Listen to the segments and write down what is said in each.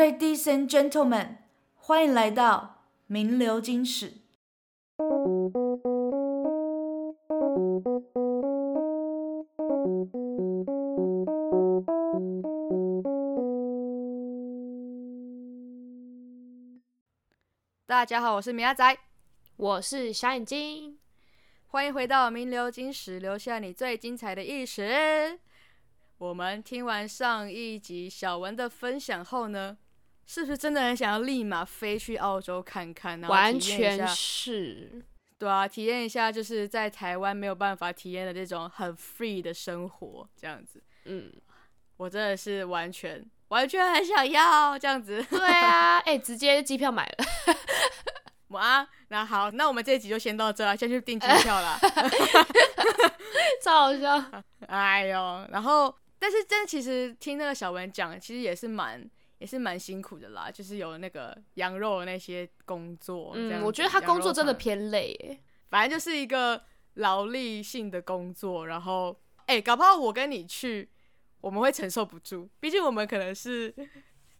Ladies and gentlemen，欢迎来到名流金史。大家好，我是米亚仔，我是小眼睛，欢迎回到名流金史，留下你最精彩的意识。我们听完上一集小文的分享后呢，是不是真的很想要立马飞去澳洲看看？完全是，对啊，体验一下就是在台湾没有办法体验的这种很 free 的生活，这样子。嗯，我真的是完全完全很想要这样子。对啊，哎、欸，直接机票买了。哇，那好，那我们这一集就先到这了，先去订机票了。超好笑。哎呦，然后。但是，真其实听那个小文讲，其实也是蛮也是蛮辛苦的啦，就是有那个羊肉的那些工作。嗯，我觉得他工作真的偏累诶，反正就是一个劳力性的工作。然后，哎、欸，搞不好我跟你去，我们会承受不住，毕竟我们可能是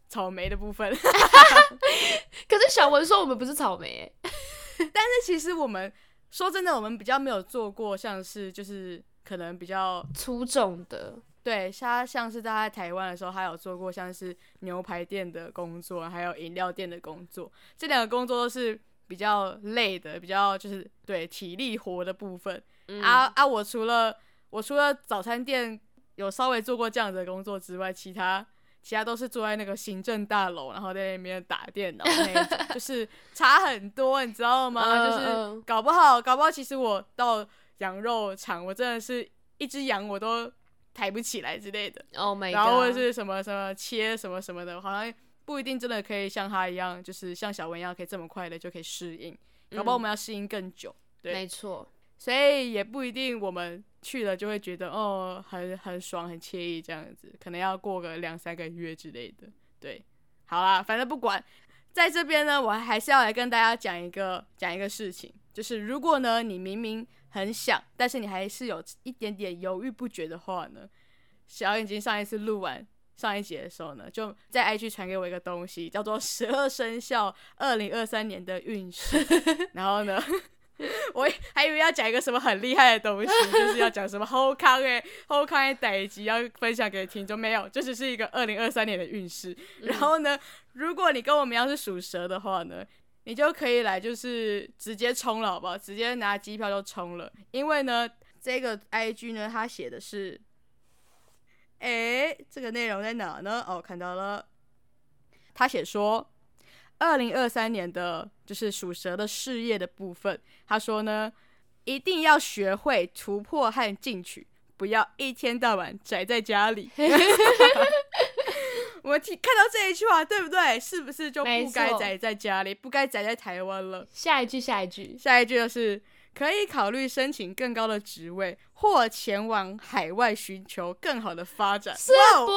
草莓的部分。可是小文说我们不是草莓，但是其实我们说真的，我们比较没有做过像是就是可能比较粗重的。对，他像是他在台湾的时候，他有做过像是牛排店的工作，还有饮料店的工作。这两个工作都是比较累的，比较就是对体力活的部分。嗯、啊啊！我除了我除了早餐店有稍微做过这样子的工作之外，其他其他都是坐在那个行政大楼，然后在那边打电脑那一种，就是差很多，你知道吗？嗯、就是搞不好，搞不好，其实我到羊肉场，我真的是一只羊我都。抬不起来之类的，Oh my God，然后或者是什么什么切什么什么的，好像不一定真的可以像他一样，就是像小文一样可以这么快的就可以适应，嗯、搞不好我们要适应更久。对，没错，所以也不一定我们去了就会觉得哦很很爽很惬意这样子，可能要过个两三个月之类的。对，好啦，反正不管，在这边呢，我还是要来跟大家讲一个讲一个事情，就是如果呢你明明很想，但是你还是有一点点犹豫不决的话呢，小眼睛上一次录完上一集的时候呢，就在 IG 传给我一个东西，叫做 十二生肖二零二三年的运势。然后呢，我还以为要讲一个什么很厉害的东西，就是要讲什么后康诶，后康诶代集要分享给听众，没有，就只是一个二零二三年的运势。然后呢，如果你跟我们一样是属蛇的话呢，你就可以来，就是直接冲了，好不好？直接拿机票就冲了。因为呢，这个 IG 呢，它写的是，诶，这个内容在哪呢？哦，看到了，他写说，二零二三年的，就是属蛇的事业的部分，他说呢，一定要学会突破和进取，不要一天到晚宅在家里。我们听看到这一句话，对不对？是不是就不该宅在家里，不该宅在台湾了？下一句，下一句，下一句就是可以考虑申请更高的职位，或前往海外寻求更好的发展。是不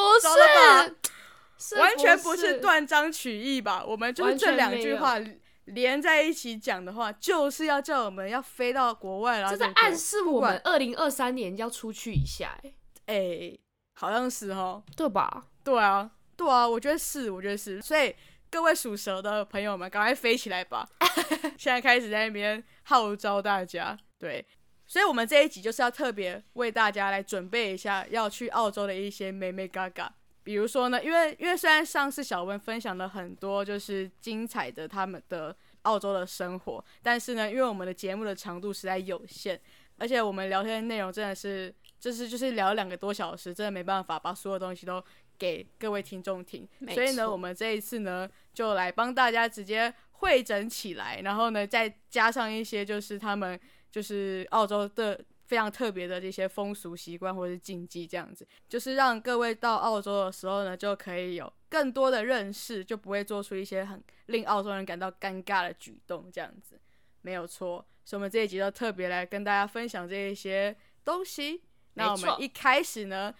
是？完全不是断章取义吧？我们就是这两句话连在一起讲的话，就是要叫我们要飞到国外了。这在暗示我们二零二三年要出去一下，欸，哎，哎，好像是哦，对吧？对啊。对啊，我觉得是，我觉得是，所以各位属蛇的朋友们，赶快飞起来吧！现在开始在那边号召大家，对，所以我们这一集就是要特别为大家来准备一下要去澳洲的一些美眉嘎嘎。比如说呢，因为因为虽然上次小温分享了很多就是精彩的他们的澳洲的生活，但是呢，因为我们的节目的长度实在有限，而且我们聊天的内容真的是就是就是聊两个多小时，真的没办法把所有东西都。给各位听众听，所以呢，我们这一次呢，就来帮大家直接会诊起来，然后呢，再加上一些就是他们就是澳洲的非常特别的这些风俗习惯或者是禁忌，这样子，就是让各位到澳洲的时候呢，就可以有更多的认识，就不会做出一些很令澳洲人感到尴尬的举动，这样子，没有错。所以，我们这一集就特别来跟大家分享这一些东西。那我们一开始呢。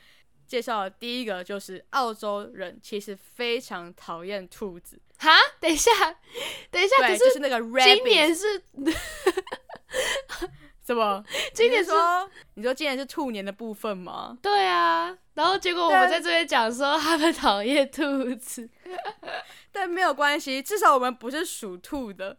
介绍的第一个就是澳洲人其实非常讨厌兔子。哈，等一下，等一下，可是就是那个 rabbit，今年是 什么？今年说，你说今年是兔年的部分吗？对啊，然后结果我们在这边讲说 他们讨厌兔子，但没有关系，至少我们不是属兔的，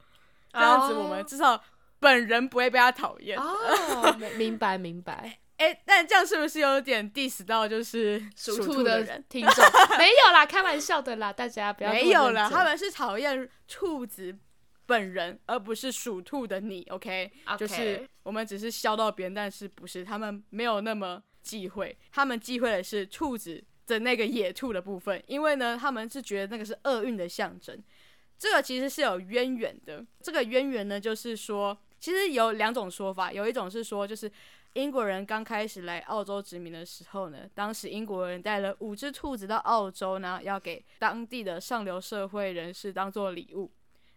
这样子我们至少本人不会被他讨厌。哦，明白明白。哎、欸，但这样是不是有点 diss 到就是属兔的人听众？没有啦，开玩笑的啦，大家不要没有啦，他们是讨厌兔子本人，而不是属兔的你。OK，, okay. 就是我们只是笑到别人，但是不是他们没有那么忌讳，他们忌讳的是兔子的那个野兔的部分，因为呢，他们是觉得那个是厄运的象征。这个其实是有渊源的，这个渊源呢，就是说，其实有两种说法，有一种是说，就是。英国人刚开始来澳洲殖民的时候呢，当时英国人带了五只兔子到澳洲呢，要给当地的上流社会人士当做礼物。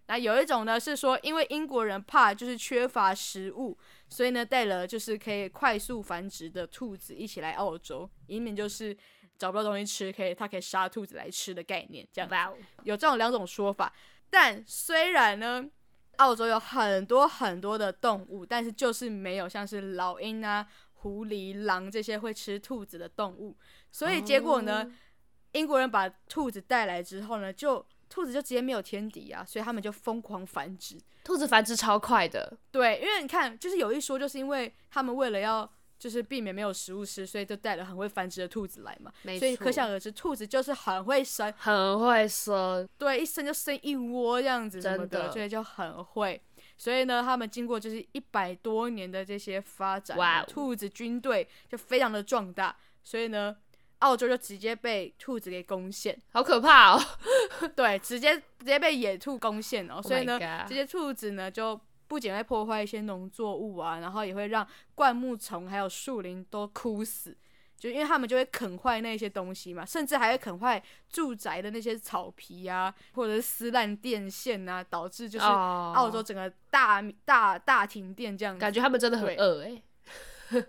那有一种呢是说，因为英国人怕就是缺乏食物，所以呢带了就是可以快速繁殖的兔子一起来澳洲，以免就是找不到东西吃，可以他可以杀兔子来吃的概念。这样，有这种两种说法。但虽然呢。澳洲有很多很多的动物，但是就是没有像是老鹰啊、狐狸、狼这些会吃兔子的动物。所以结果呢，oh. 英国人把兔子带来之后呢，就兔子就直接没有天敌啊，所以他们就疯狂繁殖。兔子繁殖超快的，对，因为你看，就是有一说，就是因为他们为了要。就是避免没有食物吃，所以就带了很会繁殖的兔子来嘛。所以可想而知，兔子就是很会生，很会生。对，一生就生一窝这样子什么的，真的。所以就很会。所以呢，他们经过就是一百多年的这些发展，哇，兔子军队就非常的壮大。所以呢，澳洲就直接被兔子给攻陷，好可怕哦！对，直接直接被野兔攻陷哦。所以呢，oh、这些兔子呢就。不仅会破坏一些农作物啊，然后也会让灌木丛还有树林都枯死，就因为他们就会啃坏那些东西嘛，甚至还会啃坏住宅的那些草皮啊，或者是撕烂电线啊，导致就是澳洲整个大、oh. 大大停电这样子。感觉他们真的很饿哎、欸，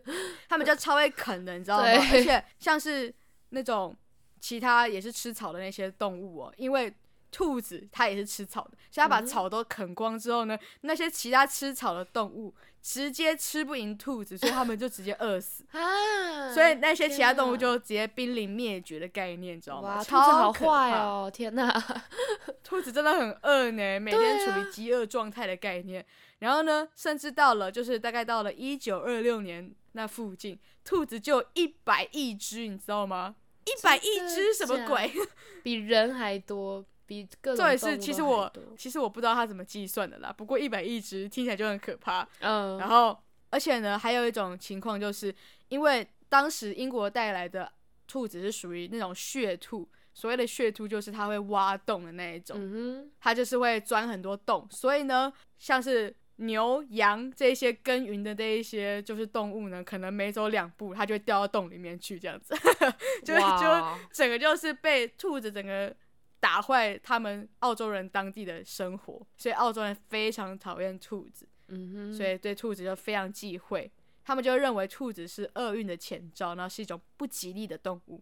他们就超会啃的，你知道吗？而且像是那种其他也是吃草的那些动物哦，因为。兔子它也是吃草的，所以它把草都啃光之后呢，嗯、那些其他吃草的动物直接吃不赢兔子，所以它们就直接饿死 啊！所以那些其他动物就直接濒临灭绝的概念，你知道吗？哇，兔子好坏哦！天哪，兔子真的很饿呢，每天处于饥饿状态的概念。啊、然后呢，甚至到了就是大概到了一九二六年那附近，兔子就有一百亿只，你知道吗？一百亿只什么鬼？比人还多。比各种对，是其实我其实我不知道他怎么计算的啦。不过一百亿只听起来就很可怕。嗯，然后而且呢，还有一种情况就是，因为当时英国带来的兔子是属于那种血兔，所谓的血兔就是它会挖洞的那一种，嗯，它就是会钻很多洞。所以呢，像是牛羊这些耕耘的这一些就是动物呢，可能每走两步它就会掉到洞里面去，这样子，就就整个就是被兔子整个。打坏他们澳洲人当地的生活，所以澳洲人非常讨厌兔子，嗯哼，所以对兔子就非常忌讳，他们就认为兔子是厄运的前兆，然后是一种不吉利的动物，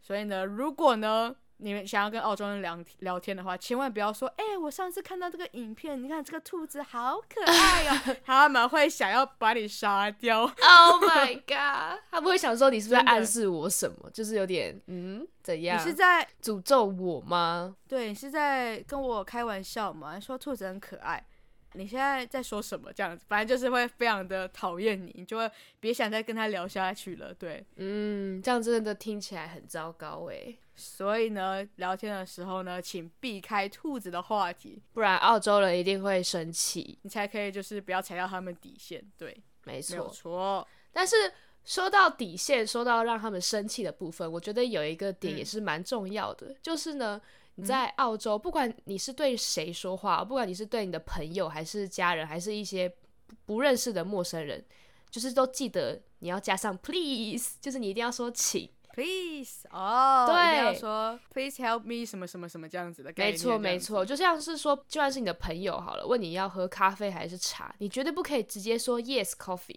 所以呢，如果呢。你们想要跟澳洲人聊聊天的话，千万不要说，哎、欸，我上次看到这个影片，你看这个兔子好可爱哦，他们会想要把你杀掉。Oh my god！他们会想说你是不是在暗示我什么？就是有点，嗯，怎样？你是在诅咒我吗？对，你是在跟我开玩笑吗？说兔子很可爱。你现在在说什么？这样子，反正就是会非常的讨厌你，你就会别想再跟他聊下去了。对，嗯，这样真的听起来很糟糕诶。所以呢，聊天的时候呢，请避开兔子的话题，不然澳洲人一定会生气，你才可以就是不要踩到他们底线。对，没错，没错。但是说到底线，说到让他们生气的部分，我觉得有一个点也是蛮重要的，嗯、就是呢。你在澳洲，不管你是对谁说话，不管你是对你的朋友，还是家人，还是一些不认识的陌生人，就是都记得你要加上 please，就是你一定要说请 please 哦，对，要说 please help me 什么什么什么这样子的概念。没错没错，就像是说，就算是你的朋友好了，问你要喝咖啡还是茶，你绝对不可以直接说 yes coffee，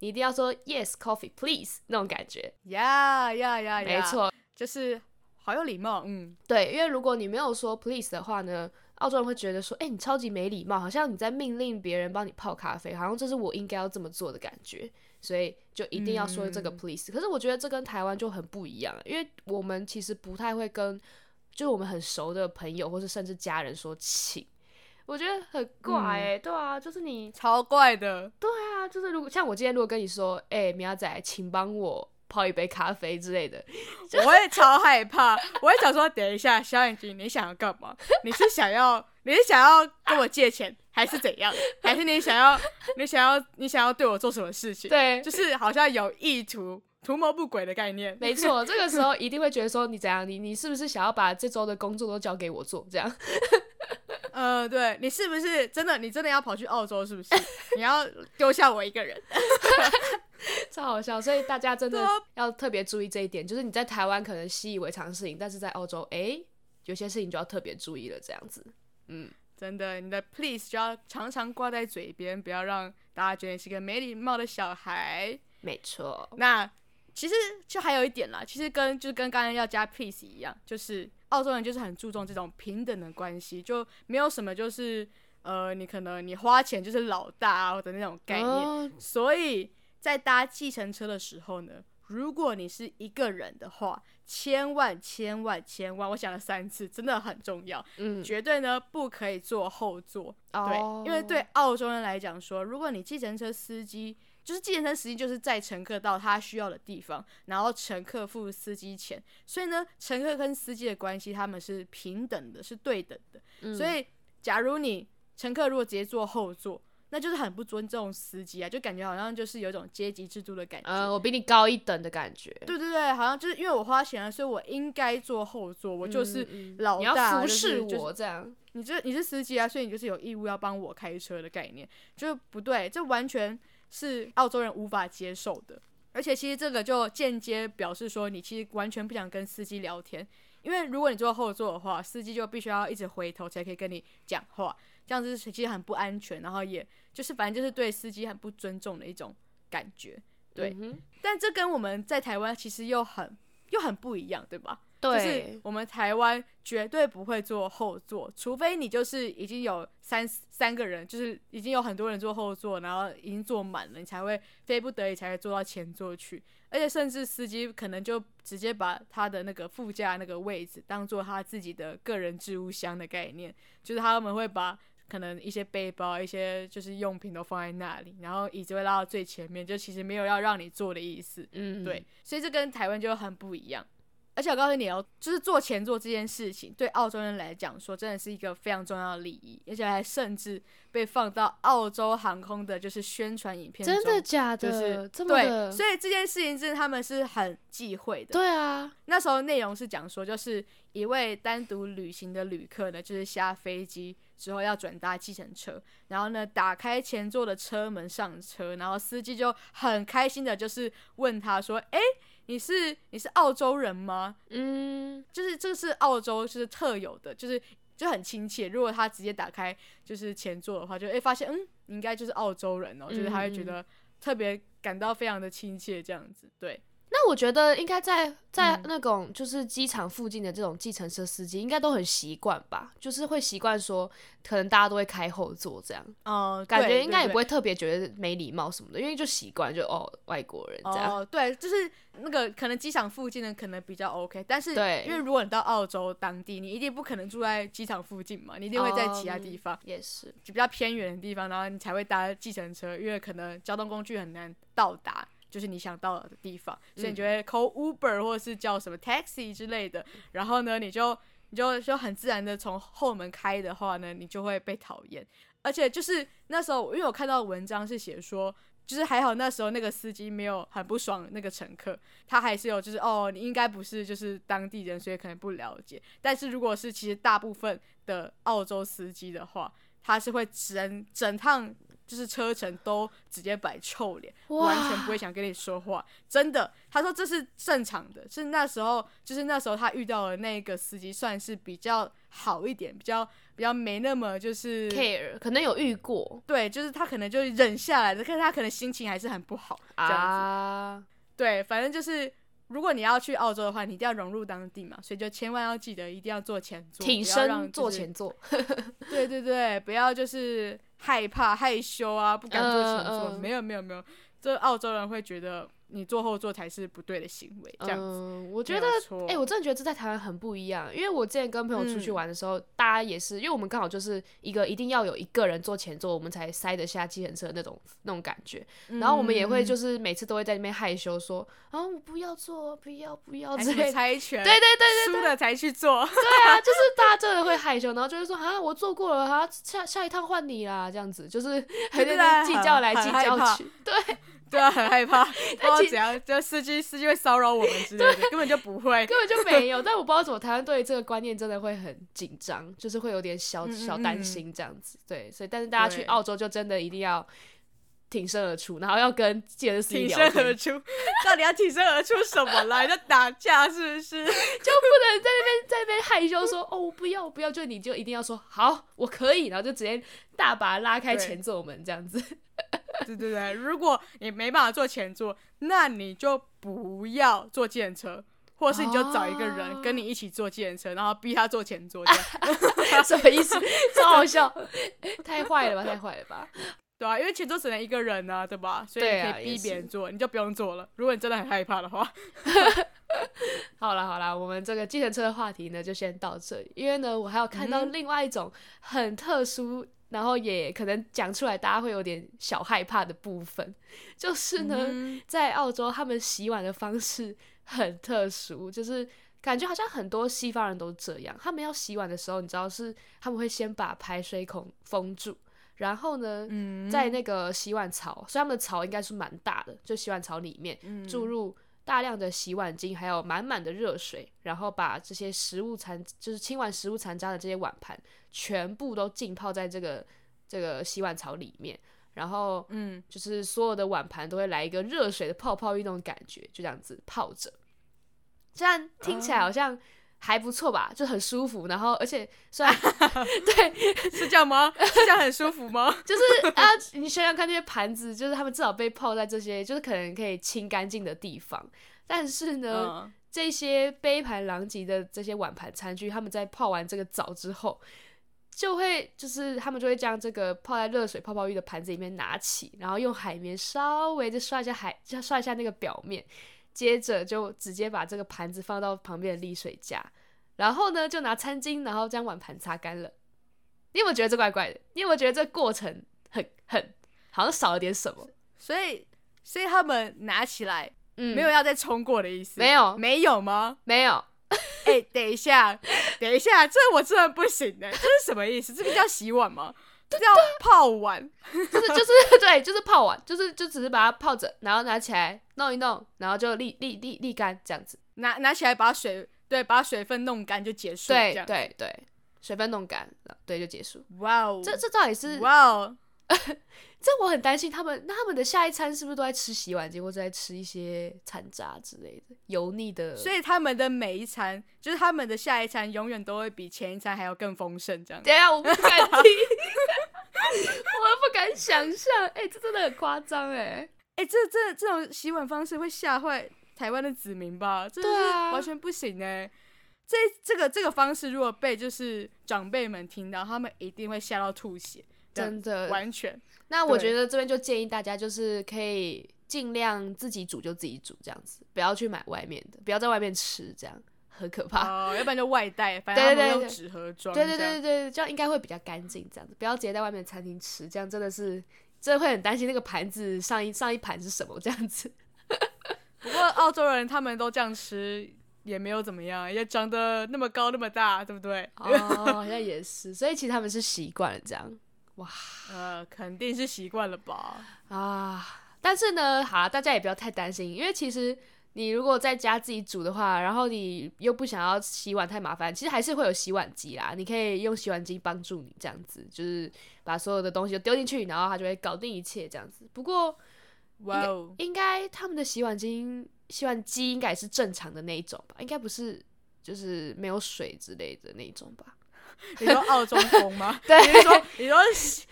你一定要说 yes coffee please 那种感觉。呀呀呀，没错，就是。好有礼貌，嗯，对，因为如果你没有说 please 的话呢，澳洲人会觉得说，哎、欸，你超级没礼貌，好像你在命令别人帮你泡咖啡，好像这是我应该要这么做的感觉，所以就一定要说这个 please。嗯、可是我觉得这跟台湾就很不一样，因为我们其实不太会跟就我们很熟的朋友，或是甚至家人说请，我觉得很怪哎、欸。嗯、对啊，就是你超怪的。对啊，就是如果像我今天如果跟你说，哎、欸，苗仔，请帮我泡一杯咖啡之类的，我也超害怕。我也想说，等一下，小眼睛，你想要干嘛？你是想要，你是想要跟我借钱，还是怎样？还是你想要，你想要，你想要对我做什么事情？对，就是好像有意图。图谋不轨的概念，没错，这个时候一定会觉得说，你怎样，你你是不是想要把这周的工作都交给我做？这样，呃，对，你是不是真的？你真的要跑去澳洲？是不是？你要丢下我一个人？超好笑，所以大家真的要特别注意这一点，就是你在台湾可能习以为常的事情，但是在澳洲，哎，有些事情就要特别注意了。这样子，嗯，真的，你的 please 就要常常挂在嘴边，不要让大家觉得你是个没礼貌的小孩。没错，那。其实就还有一点啦，其实跟就是跟刚刚要加 please 一样，就是澳洲人就是很注重这种平等的关系，就没有什么就是呃，你可能你花钱就是老大啊的那种概念。哦、所以在搭计程车的时候呢，如果你是一个人的话，千万千万千万，我想了三次，真的很重要，嗯，绝对呢不可以坐后座，哦、对，因为对澳洲人来讲说，如果你计程车司机。就是计程车司机就是载乘客到他需要的地方，然后乘客付司机钱，所以呢，乘客跟司机的关系他们是平等的，是对等的。嗯、所以，假如你乘客如果直接坐后座，那就是很不尊重司机啊，就感觉好像就是有一种阶级制度的感觉。呃，我比你高一等的感觉。对对对，好像就是因为我花钱了，所以我应该坐后座，我就是老大，嗯嗯、你要服侍我、就是、这样。你这你是司机啊，所以你就是有义务要帮我开车的概念，就不对，这完全。是澳洲人无法接受的，而且其实这个就间接表示说，你其实完全不想跟司机聊天，因为如果你坐后座的话，司机就必须要一直回头才可以跟你讲话，这样子其实很不安全，然后也就是反正就是对司机很不尊重的一种感觉，对。嗯。但这跟我们在台湾其实又很又很不一样，对吧？对，就是我们台湾绝对不会坐后座，除非你就是已经有三三个人，就是已经有很多人坐后座，然后已经坐满了，你才会非不得已才会坐到前座去。而且甚至司机可能就直接把他的那个副驾那个位置当做他自己的个人置物箱的概念，就是他们会把可能一些背包、一些就是用品都放在那里，然后椅子会拉到最前面，就其实没有要让你坐的意思。嗯，对，所以这跟台湾就很不一样。而且我告诉你哦，就是坐前座这件事情，对澳洲人来讲说，真的是一个非常重要的礼仪，而且还甚至被放到澳洲航空的，就是宣传影片中。真的假的？就是这么。对，所以这件事情是他们是很忌讳的。对啊，那时候内容是讲说，就是一位单独旅行的旅客呢，就是下飞机之后要转搭计程车，然后呢打开前座的车门上车，然后司机就很开心的，就是问他说：“哎。”你是你是澳洲人吗？嗯，就是这个是澳洲就是特有的，就是就很亲切。如果他直接打开就是前座的话，就诶、欸、发现嗯，你应该就是澳洲人哦，就是他会觉得特别感到非常的亲切这样子，对。那我觉得应该在在那种就是机场附近的这种计程车司机应该都很习惯吧，就是会习惯说可能大家都会开后座这样，嗯，感觉应该也不会特别觉得没礼貌什么的，因为就习惯就哦外国人这样。哦，对，就是那个可能机场附近的可能比较 OK，但是对，因为如果你到澳洲当地，你一定不可能住在机场附近嘛，你一定会在其他地方，嗯，也是。就比较偏远的地方，然后你才会搭计程车，因为可能交通工具很难到达。就是你想到的地方，所以你就会 call Uber 或者是叫什么 taxi 之类的。然后呢，你就你就就很自然的从后门开的话呢，你就会被讨厌。而且就是那时候，因为我看到文章是写说，就是还好那时候那个司机没有很不爽那个乘客，他还是有就是哦，你应该不是就是当地人，所以可能不了解。但是如果是其实大部分的澳洲司机的话，他是会整整趟。就是车程都直接摆臭脸，完全不会想跟你说话，真的。他说这是正常的，是那时候，就是那时候他遇到的那个司机算是比较好一点，比较比较没那么就是 care，可能有遇过，对，就是他可能就忍下来了，可是他可能心情还是很不好，这样子。啊、对，反正就是。如果你要去澳洲的话，你一定要融入当地嘛，所以就千万要记得一定要坐前座，挺身坐前座。对对对，不要就是害怕害羞啊，不敢做前座。呃呃、没有没有没有，这澳洲人会觉得你坐后座才是不对的行为，这样子。嗯，我觉得，哎、欸，我真的觉得这在台湾很不一样。因为我之前跟朋友出去玩的时候，嗯、大家也是，因为我们刚好就是一个一定要有一个人坐前座，我们才塞得下计程车那种那种感觉。然后我们也会就是每次都会在那边害羞说，啊，我不要坐，不要不要，猜拳，对对对对，输了才去坐。对啊，就是大家真的会害羞，然后就会说啊，我坐过了，啊，下下一趟换你啦，这样子，就是还在那计较来计较去，对。对啊，很害怕，不知道怎样，就司机司机会骚扰我们之类的，根本就不会，根本就没有。但我不知道怎么，台湾对于这个观念真的会很紧张，就是会有点小小担心这样子。对，所以但是大家去澳洲就真的一定要挺身而出，然后要跟计程车司机。挺身而出，到底要挺身而出什么来？在打架是不是？就不能在那边在那边害羞说 哦，我不要我不要，就你就一定要说好，我可以，然后就直接大把拉开前座门这样子。对对对，如果你没办法坐前座，那你就不要坐计程车，或者是你就找一个人跟你一起坐计程车，然后逼他坐前座，这样什么意思？超好笑，太坏了吧，太坏了吧？对啊，因为前座只能一个人啊，对吧？所以你可以逼别人坐，你就不用坐了。如果你真的很害怕的话，好了好了，我们这个计程车的话题呢，就先到这里，因为呢，我还有看到另外一种很特殊。嗯然后也可能讲出来，大家会有点小害怕的部分，就是呢，嗯、在澳洲他们洗碗的方式很特殊，就是感觉好像很多西方人都这样。他们要洗碗的时候，你知道是他们会先把排水孔封住，然后呢，嗯、在那个洗碗槽，所以他们的槽应该是蛮大的，就洗碗槽里面注入大量的洗碗精，还有满满的热水，然后把这些食物残，就是清完食物残渣的这些碗盘，全部都浸泡在这个这个洗碗槽里面，然后嗯，就是所有的碗盘都会来一个热水的泡泡浴那种感觉，就这样子泡着，这样听起来好像还不错吧，就很舒服。然后而且虽然 对是这样吗？是这样很舒服吗？就是啊，你想想看，这些盘子就是他们至少被泡在这些就是可能可以清干净的地方，但是呢，嗯、这些杯盘狼藉的这些碗盘餐具，他们在泡完这个澡之后。就会就是他们就会将这个泡在热水泡泡浴的盘子里面拿起，然后用海绵稍微的刷一下海，就刷一下那个表面，接着就直接把这个盘子放到旁边的沥水架，然后呢就拿餐巾，然后将碗盘擦干了。你有没有觉得这怪怪的？你有没有觉得这过程很很好像少了点什么？所以所以他们拿起来，嗯，没有要再冲过的意思？没有？没有吗？没有。哎、欸，等一下，等一下，这我真的不行哎，这是什么意思？这个叫洗碗吗？这叫泡碗，就是就是 对，就是泡碗，就是就只是把它泡着，然后拿起来弄一弄，然后就沥沥沥沥干这样子。拿拿起来把水对，把水分弄干就结束。对对对，水分弄干，对就结束。哇哦，这这到底是哇哦。这我很担心他们，那他们的下一餐是不是都在吃洗碗巾，或者在吃一些残渣之类的油腻的？所以他们的每一餐，就是他们的下一餐，永远都会比前一餐还要更丰盛。这样，对啊，我不敢听，我都不敢想象。哎、欸，这真的很夸张哎！哎、欸，这这这种洗碗方式会吓坏台湾的子民吧？这是完全不行哎！啊、这这个这个方式如果被就是长辈们听到，他们一定会吓到吐血。真的完全，那我觉得这边就建议大家，就是可以尽量自己煮就自己煮这样子，不要去买外面的，不要在外面吃，这样很可怕。哦，要不然就外带，反正用纸盒装。对对对对对，这样应该会比较干净，这样子不要直接在外面餐厅吃，这样真的是真的会很担心那个盘子上一上一盘是什么这样子。不过澳洲人他们都这样吃也没有怎么样，也长得那么高那么大，对不对？哦，好像也是，所以其实他们是习惯了这样。哇，呃，肯定是习惯了吧？啊，但是呢，好，大家也不要太担心，因为其实你如果在家自己煮的话，然后你又不想要洗碗太麻烦，其实还是会有洗碗机啦，你可以用洗碗机帮助你这样子，就是把所有的东西都丢进去，然后它就会搞定一切这样子。不过，哇哦，应该他们的洗碗机洗碗机应该也是正常的那一种吧？应该不是就是没有水之类的那一种吧？你说澳洲风吗？对，你说你说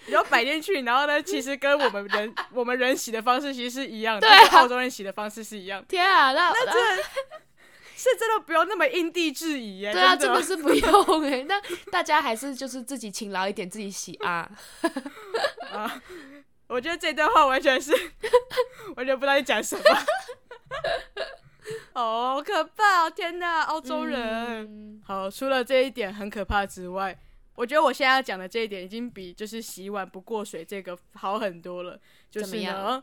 你说摆进去，然后呢，其实跟我们人我们人洗的方式其实是一样的，对啊，澳洲人洗的方式是一样。天啊，那那真的是真的不用那么因地制宜耶。对啊，真的是不 用哎。那大家还是就是自己勤劳一点，自己洗啊。啊，我觉得这段话完全是完全不知道你讲什么。哦，好可怕！天哪，澳洲人。嗯、好，除了这一点很可怕之外，我觉得我现在要讲的这一点已经比就是洗碗不过水这个好很多了。就是呢，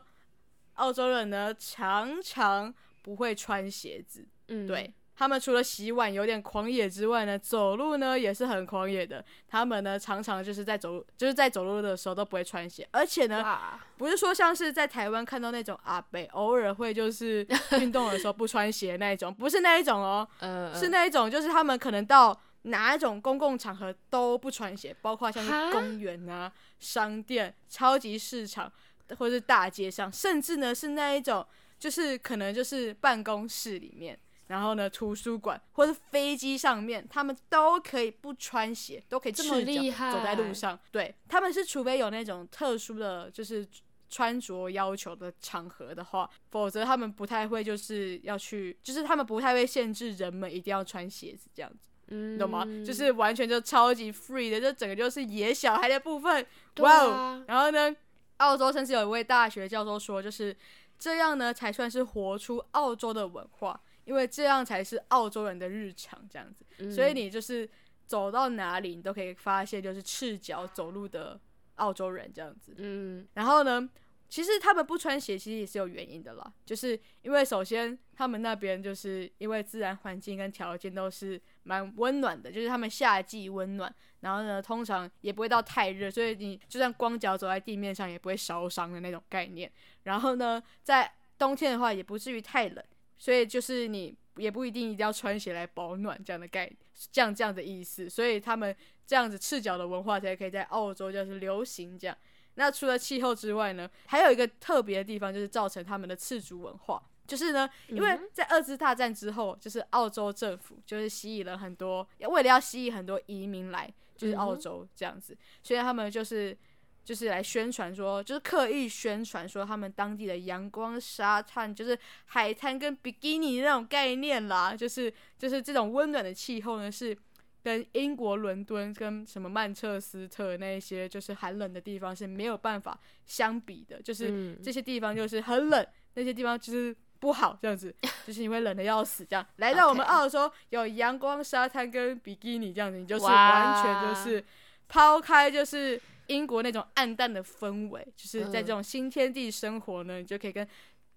澳洲人呢常常不会穿鞋子。嗯，对。他们除了洗碗有点狂野之外呢，走路呢也是很狂野的。他们呢常常就是在走，就是在走路的时候都不会穿鞋，而且呢，不是说像是在台湾看到那种阿北偶尔会就是运动的时候不穿鞋那一种，不是那一种哦，是那一种，就是他们可能到哪一种公共场合都不穿鞋，包括像是公园啊、商店、超级市场或是大街上，甚至呢是那一种，就是可能就是办公室里面。然后呢，图书馆或是飞机上面，他们都可以不穿鞋，都可以赤脚走在路上。对，他们是除非有那种特殊的就是穿着要求的场合的话，否则他们不太会就是要去，就是他们不太会限制人们一定要穿鞋子这样子，嗯，懂吗？就是完全就超级 free 的，这整个就是野小孩的部分。哇哦！啊、然后呢，澳洲甚至有一位大学教授说，就是这样呢才算是活出澳洲的文化。因为这样才是澳洲人的日常，这样子，嗯、所以你就是走到哪里，你都可以发现就是赤脚走路的澳洲人这样子。嗯，然后呢，其实他们不穿鞋，其实也是有原因的啦，就是因为首先他们那边就是因为自然环境跟条件都是蛮温暖的，就是他们夏季温暖，然后呢，通常也不会到太热，所以你就算光脚走在地面上也不会烧伤的那种概念。然后呢，在冬天的话也不至于太冷。所以就是你也不一定一定要穿鞋来保暖这样的概念，这样这样的意思。所以他们这样子赤脚的文化才可以在澳洲就是流行这样。那除了气候之外呢，还有一个特别的地方就是造成他们的赤足文化，就是呢，因为在二次大战之后，就是澳洲政府就是吸引了很多，为了要吸引很多移民来，就是澳洲这样子，所以他们就是。就是来宣传说，就是刻意宣传说他们当地的阳光、沙滩，就是海滩跟比基尼那种概念啦。就是就是这种温暖的气候呢，是跟英国伦敦跟什么曼彻斯特那一些就是寒冷的地方是没有办法相比的。就是这些地方就是很冷，那些地方就是不好这样子，就是你会冷的要死这样。来到我们澳洲，有阳光、沙滩跟比基尼这样子，你就是完全就是抛开就是。英国那种暗淡的氛围，就是在这种新天地生活呢，你就可以跟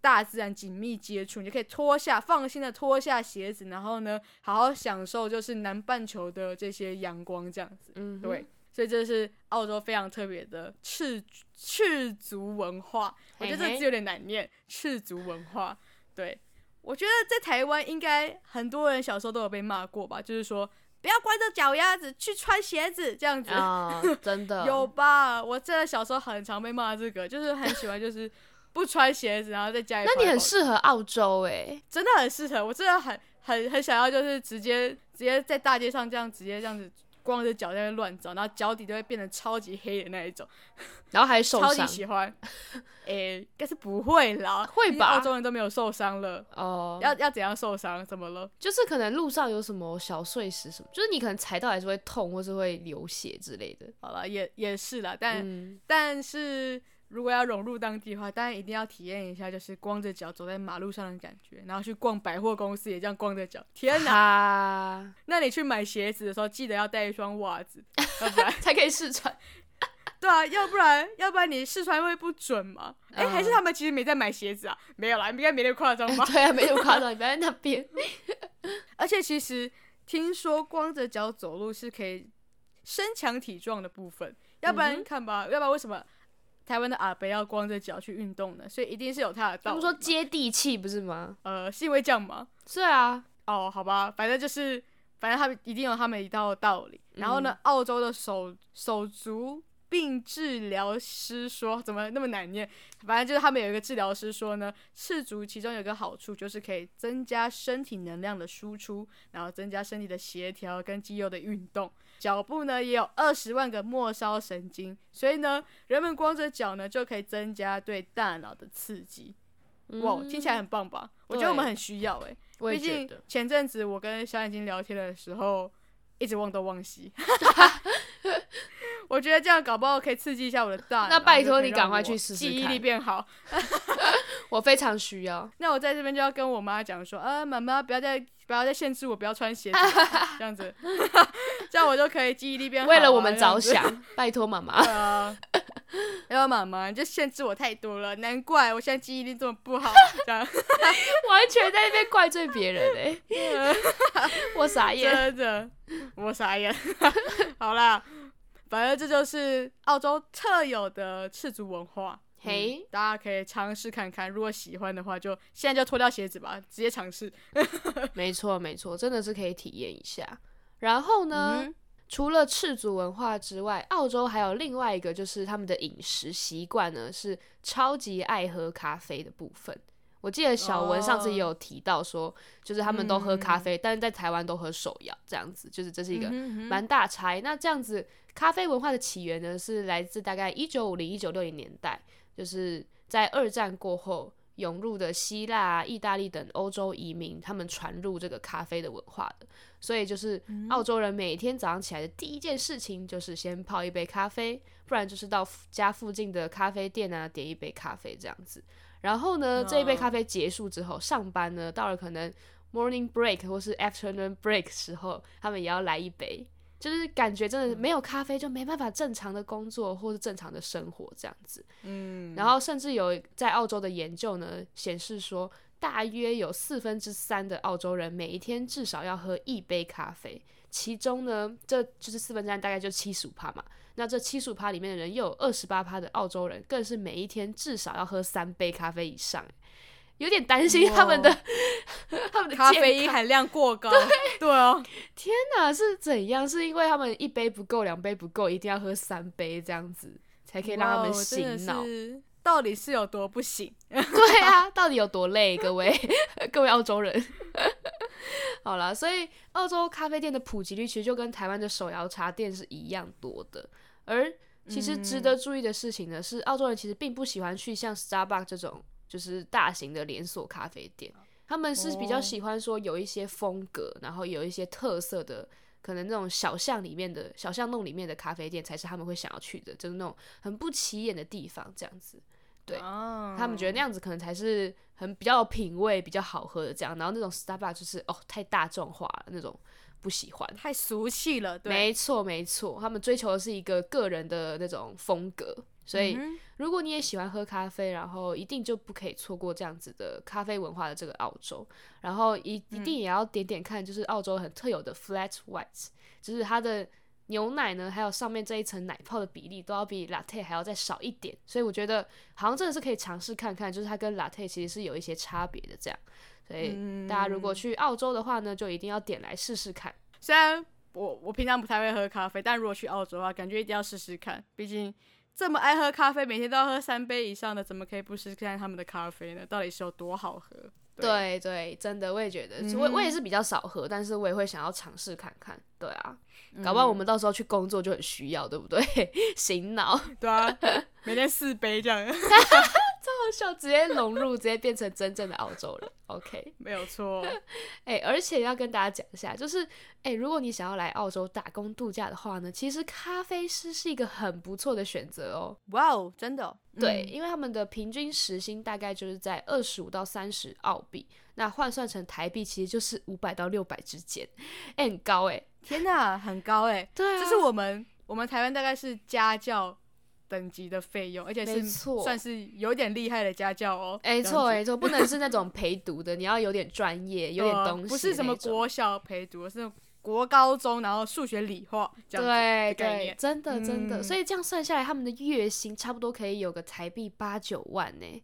大自然紧密接触，你就可以脱下放心的脱下鞋子，然后呢，好好享受就是南半球的这些阳光这样子。嗯，对，所以这是澳洲非常特别的赤赤足文化。我觉得这个字有点难念，赤足文化。对，我觉得在台湾应该很多人小时候都有被骂过吧，就是说。不要光着脚丫子去穿鞋子，这样子，哦、真的 有吧？我真的小时候很常被骂这个，就是很喜欢，就是 不穿鞋子，然后在家里。那你很适合澳洲哎、欸，真的很适合。我真的很很很想要，就是直接直接在大街上这样直接这样子光着脚在那乱走，然后脚底都会变得超级黑的那一种，然后还受伤。超级喜欢。诶、欸，应该是不会啦，会吧？澳洲人都没有受伤了哦。要要怎样受伤？怎么了？就是可能路上有什么小碎石什么，就是你可能踩到还是会痛，或是会流血之类的。好了，也也是啦，但、嗯、但是如果要融入当地的话，当然一定要体验一下，就是光着脚走在马路上的感觉，然后去逛百货公司也这样光着脚。天哪！哈那你去买鞋子的时候，记得要带一双袜子，要不然才可以试穿。对啊，要不然要不然你试穿会不准嘛？哎、欸，还是他们其实没在买鞋子啊？没有啦，应该没那么夸张吧？对啊，没那么夸张，你不要在那边。而且其实听说光着脚走路是可以身强体壮的部分，要不然看吧，嗯、要不然为什么台湾的阿伯要光着脚去运动呢？所以一定是有他的道理。他们说接地气不是吗？呃，是因为这样吗？是啊。哦，好吧，反正就是，反正他们一定有他们一道的道理。然后呢，嗯、澳洲的手手足。病治疗师说：“怎么那么难念？反正就是他们有一个治疗师说呢，赤足其中有一个好处就是可以增加身体能量的输出，然后增加身体的协调跟肌肉的运动。脚部呢也有二十万个末梢神经，所以呢，人们光着脚呢就可以增加对大脑的刺激。哇，听起来很棒吧？我觉得我们很需要哎、欸，毕竟前阵子我跟小眼睛聊天的时候，一直忘东忘西。”我觉得这样搞不好可以刺激一下我的大脑。那拜托你赶快去试试，记忆力变好。我非常需要。那我在这边就要跟我妈讲说，啊，妈妈不要再不要再限制我，不要穿鞋子，这样子，这样我就可以记忆力变好，啊。为了我们着想，拜托妈妈。然后妈妈，你就限制我太多了，难怪我现在记忆力这么不好。这样，完全在那边怪罪别人哎，欸，我傻眼，真的，我傻眼。好啦，反正这就是澳洲特有的赤足文化。嘿，嗯，大家可以尝试看看，如果喜欢的话，就现在就脱掉鞋子吧，直接尝试。没错，没错，真的是可以体验一下。然后呢？嗯除了赤足文化之外，澳洲还有另外一个，就是他们的饮食习惯呢，是超级爱喝咖啡的部分。我记得小文上次也有提到说，就是他们都喝咖啡，嗯、但是在台湾都喝手摇，这样子，就是这是一个蛮大差异。那这样子，咖啡文化的起源呢，是来自大概一九五零一九六零年代，就是在二战过后。涌入的希腊啊、意大利等欧洲移民，他们传入这个咖啡的文化的，所以就是澳洲人每天早上起来的第一件事情就是先泡一杯咖啡，不然就是到家附近的咖啡店啊点一杯咖啡这样子。然后呢，这一杯咖啡结束之后，上班呢到了可能 morning break 或是 afternoon break 时候，他们也要来一杯。就是感觉真的没有咖啡就没办法正常的工作或是正常的生活这样子，嗯，然后甚至有在澳洲的研究呢显示说，大约有四分之三的澳洲人每一天至少要喝一杯咖啡，其中呢这就是四分之三大概就七十五趴嘛，那这七十五趴里面的人又有二十八趴的澳洲人更是每一天至少要喝三杯咖啡以上。有点担心他们的 他们的咖啡因含量过高。对对哦，天哪，是怎样？是因为他们一杯不够，两杯不够，一定要喝三杯这样子，才可以让他们醒脑。到底是有多不行？对啊，到底有多累？各位 各位澳洲人，好了，所以澳洲咖啡店的普及率其实就跟台湾的手摇茶店是一样多的。而其实值得注意的事情呢，是澳洲人其实并不喜欢去像 Starbucks 这种。就是大型的连锁咖啡店，他们是比较喜欢说有一些风格，然后有一些特色的，可能那种小巷里面的小巷弄里面的咖啡店才是他们会想要去的，就是那种很不起眼的地方这样子。对，他们觉得那样子可能才是很比较有品味、比较好喝的这样。然后那种 Starbucks 就是哦太大众化了那种，不喜欢，太俗气了。对，没错没错，他们追求的是一个个人的那种风格。所以，如果你也喜欢喝咖啡，然后一定就不可以错过这样子的咖啡文化的这个澳洲。然后一一定也要点点看，就是澳洲很特有的 flat white，就是它的牛奶呢，还有上面这一层奶泡的比例都要比 latte 还要再少一点。所以我觉得好像真的是可以尝试看看，就是它跟 latte 其实是有一些差别的这样。所以大家如果去澳洲的话呢，就一定要点来试试看。虽然我我平常不太会喝咖啡，但如果去澳洲的话，感觉一定要试试看，毕竟。这么爱喝咖啡，每天都要喝三杯以上的，怎么可以不试试看他们的咖啡呢？到底是有多好喝？对对，对，真的，我也觉得，嗯、我我也是比较少喝，但是我也会想要尝试看看。对啊，搞不好我们到时候去工作就很需要，对不对？醒脑。对啊，每天四杯这样。超好笑，直接融入，直接变成真正的澳洲人。OK，没有错。哎、欸，而且要跟大家讲一下，就是哎、欸，如果你想要来澳洲打工度假的话呢，其实咖啡师是一个很不错的选择哦。哇哦，真的？对，因为他们的平均时薪大概就是在二十五到三十澳币，那换算成台币其实就是五百到六百之间。哎、欸，很高哎！天哪，很高哎！对啊，这是我们我们台湾大概是家教。等级的费用，而且是算是有点厉害的家教哦。没错，没错，不能是那种陪读的，你要有点专业，有点东西。不是什么国小陪读，是国高中，然后数学、理化这样子的概念。对对，真的真的。所以这样算下来，他们的月薪差不多可以有个台币八九万呢。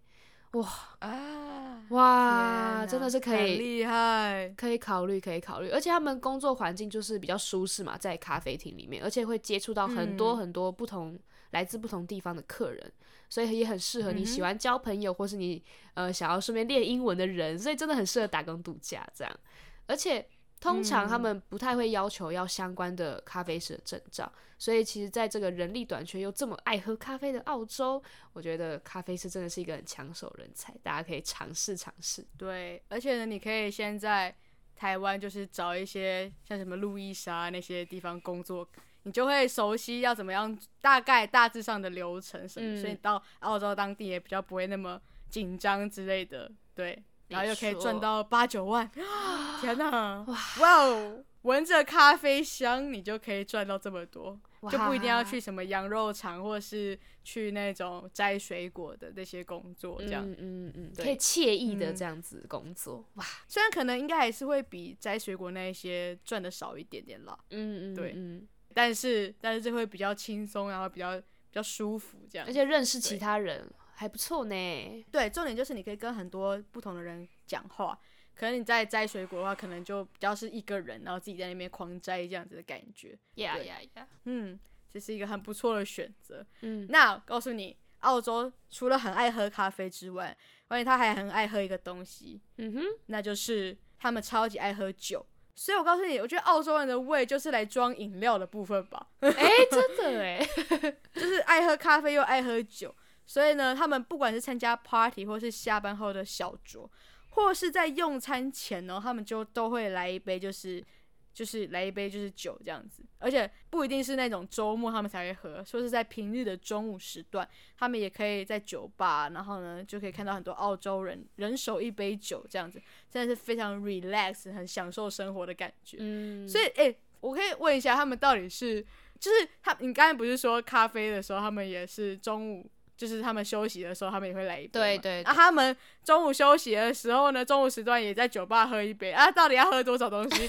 哇啊哇，真的是可以厉害，可以考虑，可以考虑。而且他们工作环境就是比较舒适嘛，在咖啡厅里面，而且会接触到很多很多不同。来自不同地方的客人，所以也很适合你喜欢交朋友，嗯、或是你呃想要顺便练英文的人，所以真的很适合打工度假这样。而且通常他们不太会要求要相关的咖啡师的证照，所以其实在这个人力短缺又这么爱喝咖啡的澳洲，我觉得咖啡师真的是一个很抢手人才，大家可以尝试尝试。对，而且呢，你可以先在台湾就是找一些像什么路易莎那些地方工作。你就会熟悉要怎么样，大概大致上的流程什么，嗯、所以到澳洲当地也比较不会那么紧张之类的，对，然后又可以赚到八九万，天哪，哇。哦！闻着咖啡香，你就可以赚到这么多，就不一定要去什么羊肉厂，或者是去那种摘水果的那些工作，这样，嗯嗯嗯，可以惬意的这样子工作，嗯、哇！虽然可能应该还是会比摘水果那一些赚的少一点点啦，嗯嗯，对，嗯，但是但是这会比较轻松，然后比较比较舒服这样，而且认识其他人还不错呢。对，重点就是你可以跟很多不同的人讲话。可能你在摘水果的话，可能就比较是一个人，然后自己在那边狂摘这样子的感觉。Yeah, yeah, yeah. 嗯，这是一个很不错的选择。嗯，那告诉你，澳洲除了很爱喝咖啡之外，关键他还很爱喝一个东西。嗯哼，那就是他们超级爱喝酒。所以我告诉你，我觉得澳洲人的胃就是来装饮料的部分吧。哎、欸，真的哎，就是爱喝咖啡又爱喝酒，所以呢，他们不管是参加 party 或是下班后的小酌。或是在用餐前呢，他们就都会来一杯，就是就是来一杯就是酒这样子，而且不一定是那种周末他们才会喝，说是在平日的中午时段，他们也可以在酒吧，然后呢就可以看到很多澳洲人人手一杯酒这样子，真的是非常 relax，很享受生活的感觉。嗯，所以诶、欸，我可以问一下，他们到底是就是他，你刚才不是说咖啡的时候，他们也是中午？就是他们休息的时候，他们也会来一杯。对对，对。啊，他们中午休息的时候呢，中午时段也在酒吧喝一杯。啊，到底要喝多少东西？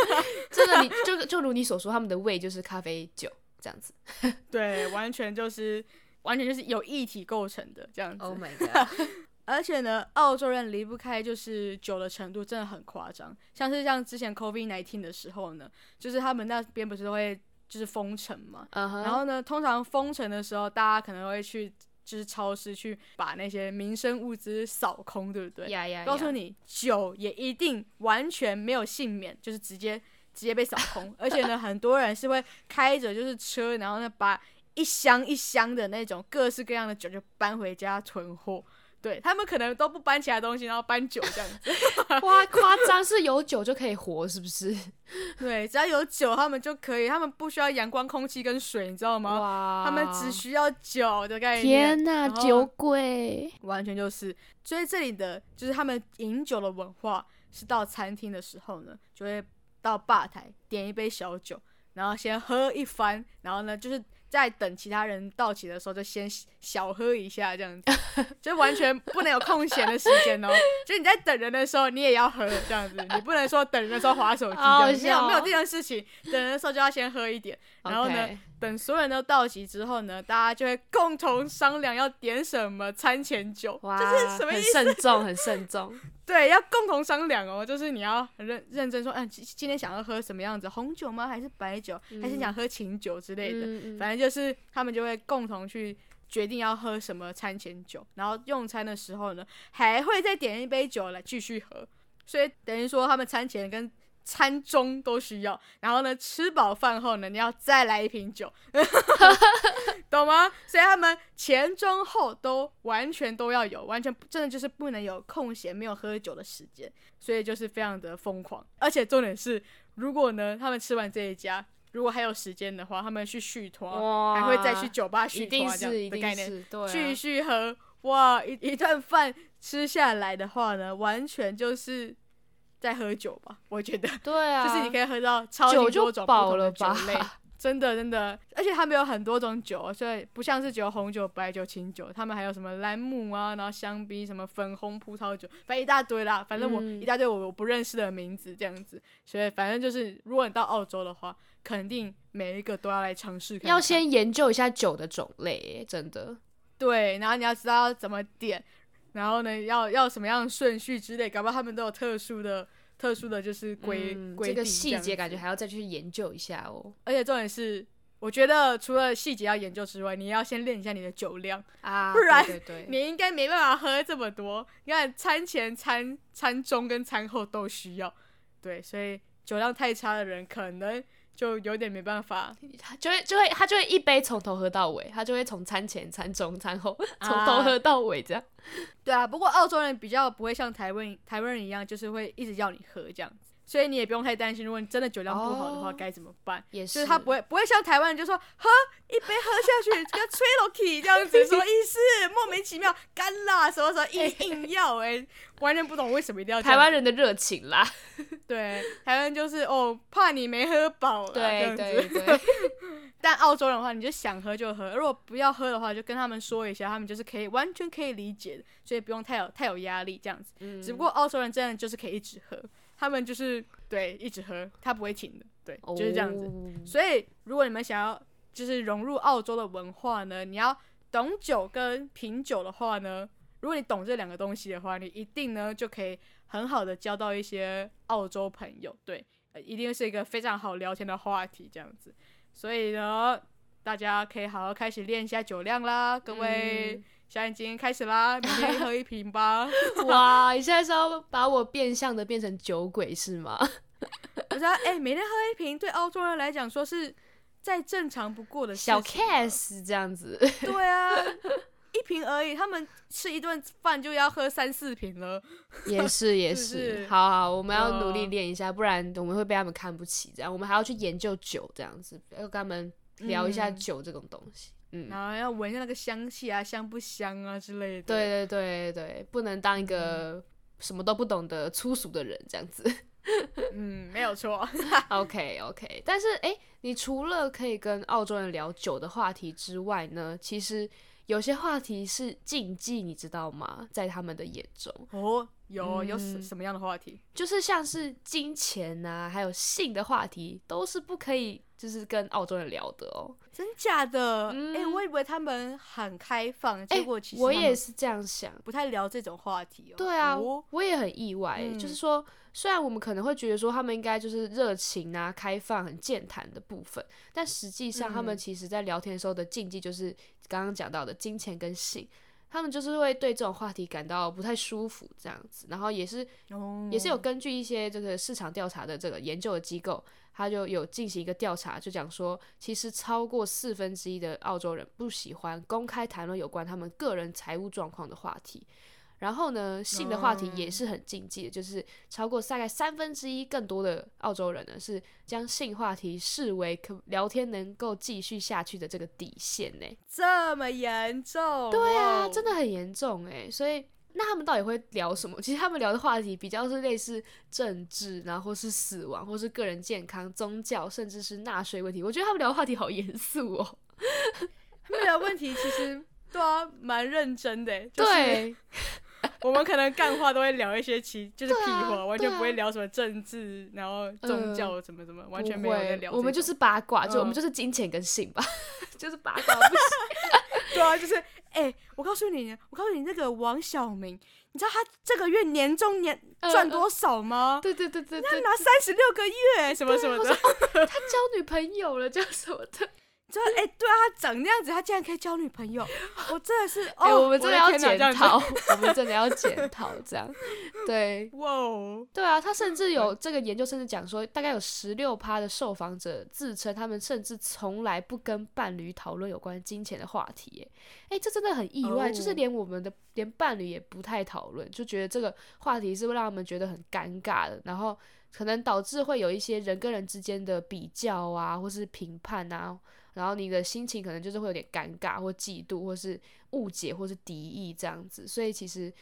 这个你就就如你所说，他们的胃就是咖啡酒这样子。对，完全就是完全就是有液体构成的这样子。Oh my god！而且呢，澳洲人离不开就是酒的程度真的很夸张。像是像之前 COVID nineteen 的时候呢，就是他们那边不是都会就是封城嘛。Uh huh. 然后呢，通常封城的时候，大家可能会去。就是超市去把那些民生物资扫空，对不对？告诉你，酒也一定完全没有幸免，就是直接直接被扫空。而且呢，很多人是会开着就是车，然后呢把一箱一箱的那种各式各样的酒就搬回家囤货。对，他们可能都不搬其他东西，然后搬酒这样子。哇，夸张！是有酒就可以活，是不是？对，只要有酒，他们就可以。他们不需要阳光、空气跟水，你知道吗？哇！他们只需要酒的概念。天哪，后酒鬼！完全就是。所以这里的就是他们饮酒的文化，是到餐厅的时候呢，就会到吧台点一杯小酒，然后先喝一番，然后呢就是。在等其他人到齐的时候，就先小喝一下，这样子，就完全不能有空闲的时间哦。就你在等人的时候，你也要喝这样子，你不能说等人的时候划手机，没有没有这件事情。等人的时候就要先喝一点，然后呢，等所有人都到齐之后呢，大家就会共同商量要点什么餐前酒，哇，就是什么意思？很慎重，很慎重。对，要共同商量哦，就是你要很认认真说，嗯，今天想要喝什么样子，红酒吗？还是白酒？嗯、还是想喝琴酒之类的？嗯嗯、反正就是他们就会共同去决定要喝什么餐前酒，然后用餐的时候呢，还会再点一杯酒来继续喝，所以等于说他们餐前跟餐中都需要，然后呢，吃饱饭后呢，你要再来一瓶酒，懂吗？所以他们前中后都完全都要有，完全真的就是不能有空闲没有喝酒的时间，所以就是非常的疯狂。而且重点是，如果呢，他们吃完这一家，如果还有时间的话，他们去续团，还会再去酒吧续团这样的概念，对啊、继续喝。哇，一一顿饭吃下来的话呢，完全就是。在喝酒吧，我觉得，对啊，就是你可以喝到超级多种不同的酒类？真的真的，而且他们有很多种酒，所以不像是只有红酒、白酒、清酒，他们还有什么兰姆啊，然后香槟、什么粉红葡萄酒，反正一大堆啦。反正我、嗯、一大堆我我不认识的名字这样子，所以反正就是，如果你到澳洲的话，肯定每一个都要来尝试看看。要先研究一下酒的种类，真的。对，然后你要知道要怎么点。然后呢，要要什么样的顺序之类，搞不好他们都有特殊的、特殊的就是规规、嗯、这个细节，感觉还要再去研究一下哦。而且重点是，我觉得除了细节要研究之外，你要先练一下你的酒量啊，不然你应该没办法喝这么多。你看，餐前、餐餐中跟餐后都需要，对，所以酒量太差的人可能。就有点没办法，他就会就会他就会一杯从头喝到尾，他就会从餐前、餐中、餐后 从头喝到尾这样。对啊，不过澳洲人比较不会像台湾台湾人一样，就是会一直要你喝这样子，所以你也不用太担心，如果你真的酒量不好的话，该、oh, 怎么办？也是，就是他不会不会像台湾人就说喝一杯喝下去，给他吹落去这样子，什么意思？莫名其妙干啦，什么什么硬硬要哎、欸，完全不懂为什么一定要。台湾人的热情啦，对，台湾就是哦，怕你没喝饱，对对对。但澳洲人的话，你就想喝就喝，如果不要喝的话，就跟他们说一下，他们就是可以完全可以理解的，所以不用太有太有压力这样子。嗯、只不过澳洲人真的就是可以一直喝。他们就是对一直喝，他不会停的，对，就是这样子。Oh. 所以如果你们想要就是融入澳洲的文化呢，你要懂酒跟品酒的话呢，如果你懂这两个东西的话，你一定呢就可以很好的交到一些澳洲朋友，对，一定是一个非常好聊天的话题这样子。所以呢，大家可以好好开始练一下酒量啦，各位。嗯现在已经开始啦，明天喝一瓶吧。哇，你现在是要把我变相的变成酒鬼是吗？不是啊，哎、欸，每天喝一瓶对澳洲人来讲说是再正常不过的事小 case 这样子。对啊，一瓶而已，他们吃一顿饭就要喝三四瓶了。也是也是，是是好好，我们要努力练一下，不然我们会被他们看不起。这样，我们还要去研究酒，这样子要跟他们聊一下酒这种东西。嗯嗯，然后要闻一下那个香气啊，香不香啊之类的。对对对对，不能当一个什么都不懂的粗俗的人这样子。嗯，没有错。OK OK，但是诶，你除了可以跟澳洲人聊酒的话题之外呢，其实有些话题是禁忌，你知道吗？在他们的眼中。哦，有有什什么样的话题？就是像是金钱啊，还有性的话题，都是不可以。就是跟澳洲人聊的哦，真假的？哎、嗯欸，我以为他们很开放，结果其实我也是这样想，不太聊这种话题哦。对啊，哦、我也很意外、嗯。就是说，虽然我们可能会觉得说他们应该就是热情啊、开放、很健谈的部分，但实际上他们其实在聊天的时候的禁忌就是刚刚讲到的金钱跟性，他们就是会对这种话题感到不太舒服这样子。然后也是，哦、也是有根据一些这个市场调查的这个研究的机构。他就有进行一个调查，就讲说，其实超过四分之一的澳洲人不喜欢公开谈论有关他们个人财务状况的话题。然后呢，性的话题也是很禁忌的，就是超过大概三分之一更多的澳洲人呢，是将性话题视为可聊天能够继续下去的这个底线呢。这么严重？对啊，真的很严重哎，所以。那他们到底会聊什么？其实他们聊的话题比较是类似政治，然后或是死亡，或是个人健康、宗教，甚至是纳税问题。我觉得他们聊的话题好严肃哦。他们聊问题其实对啊，蛮认真的。就是、对，我们可能干话都会聊一些其就是屁话、啊，完全不会聊什么政治，啊、然后宗教什么什么，呃、完全没有在聊。我们就是八卦，就、嗯、我们就是金钱跟性吧，就是八卦不行。对啊，就是。哎、欸，我告诉你，我告诉你，那个王小明，你知道他这个月年终年赚多少吗？呃、对对对对，他拿三十六个月，什么什么的。哦、他交女朋友了，叫什么的？就哎、欸，对啊，他长那样子，他竟然可以交女朋友，我真的是，哎、欸，我们真的要检讨，我们真的要检讨这样，对，哇哦，对啊，他甚至有这个研究，甚至讲说，大概有十六趴的受访者自称，他们甚至从来不跟伴侣讨论有关金钱的话题，哎，哎，这真的很意外，oh. 就是连我们的连伴侣也不太讨论，就觉得这个话题是会让他们觉得很尴尬的，然后可能导致会有一些人跟人之间的比较啊，或是评判啊。然后你的心情可能就是会有点尴尬，或嫉妒，或是误解，或是敌意这样子。所以其实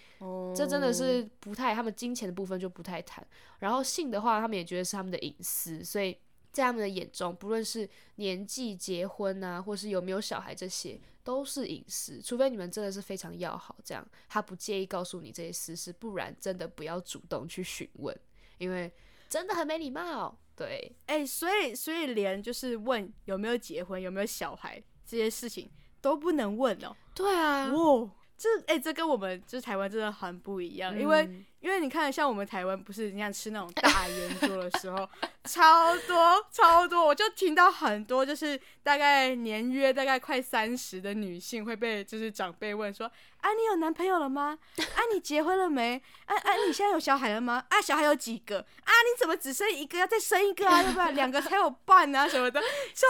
这真的是不太，他们金钱的部分就不太谈。然后性的话，他们也觉得是他们的隐私，所以在他们的眼中，不论是年纪、结婚啊，或是有没有小孩，这些都是隐私。除非你们真的是非常要好，这样他不介意告诉你这些私事，不然真的不要主动去询问，因为真的很没礼貌。对，哎、欸，所以所以连就是问有没有结婚、有没有小孩这些事情都不能问哦。对啊，哇，这哎、欸，这跟我们就是台湾真的很不一样，嗯、因为。因为你看，像我们台湾不是你看吃那种大圆桌的时候，超多超多，我就听到很多，就是大概年约大概快三十的女性会被就是长辈问说：“啊，你有男朋友了吗？啊，你结婚了没？啊啊，你现在有小孩了吗？啊，小孩有几个？啊，你怎么只生一个？要再生一个啊？要不然两个才有伴啊什么的，超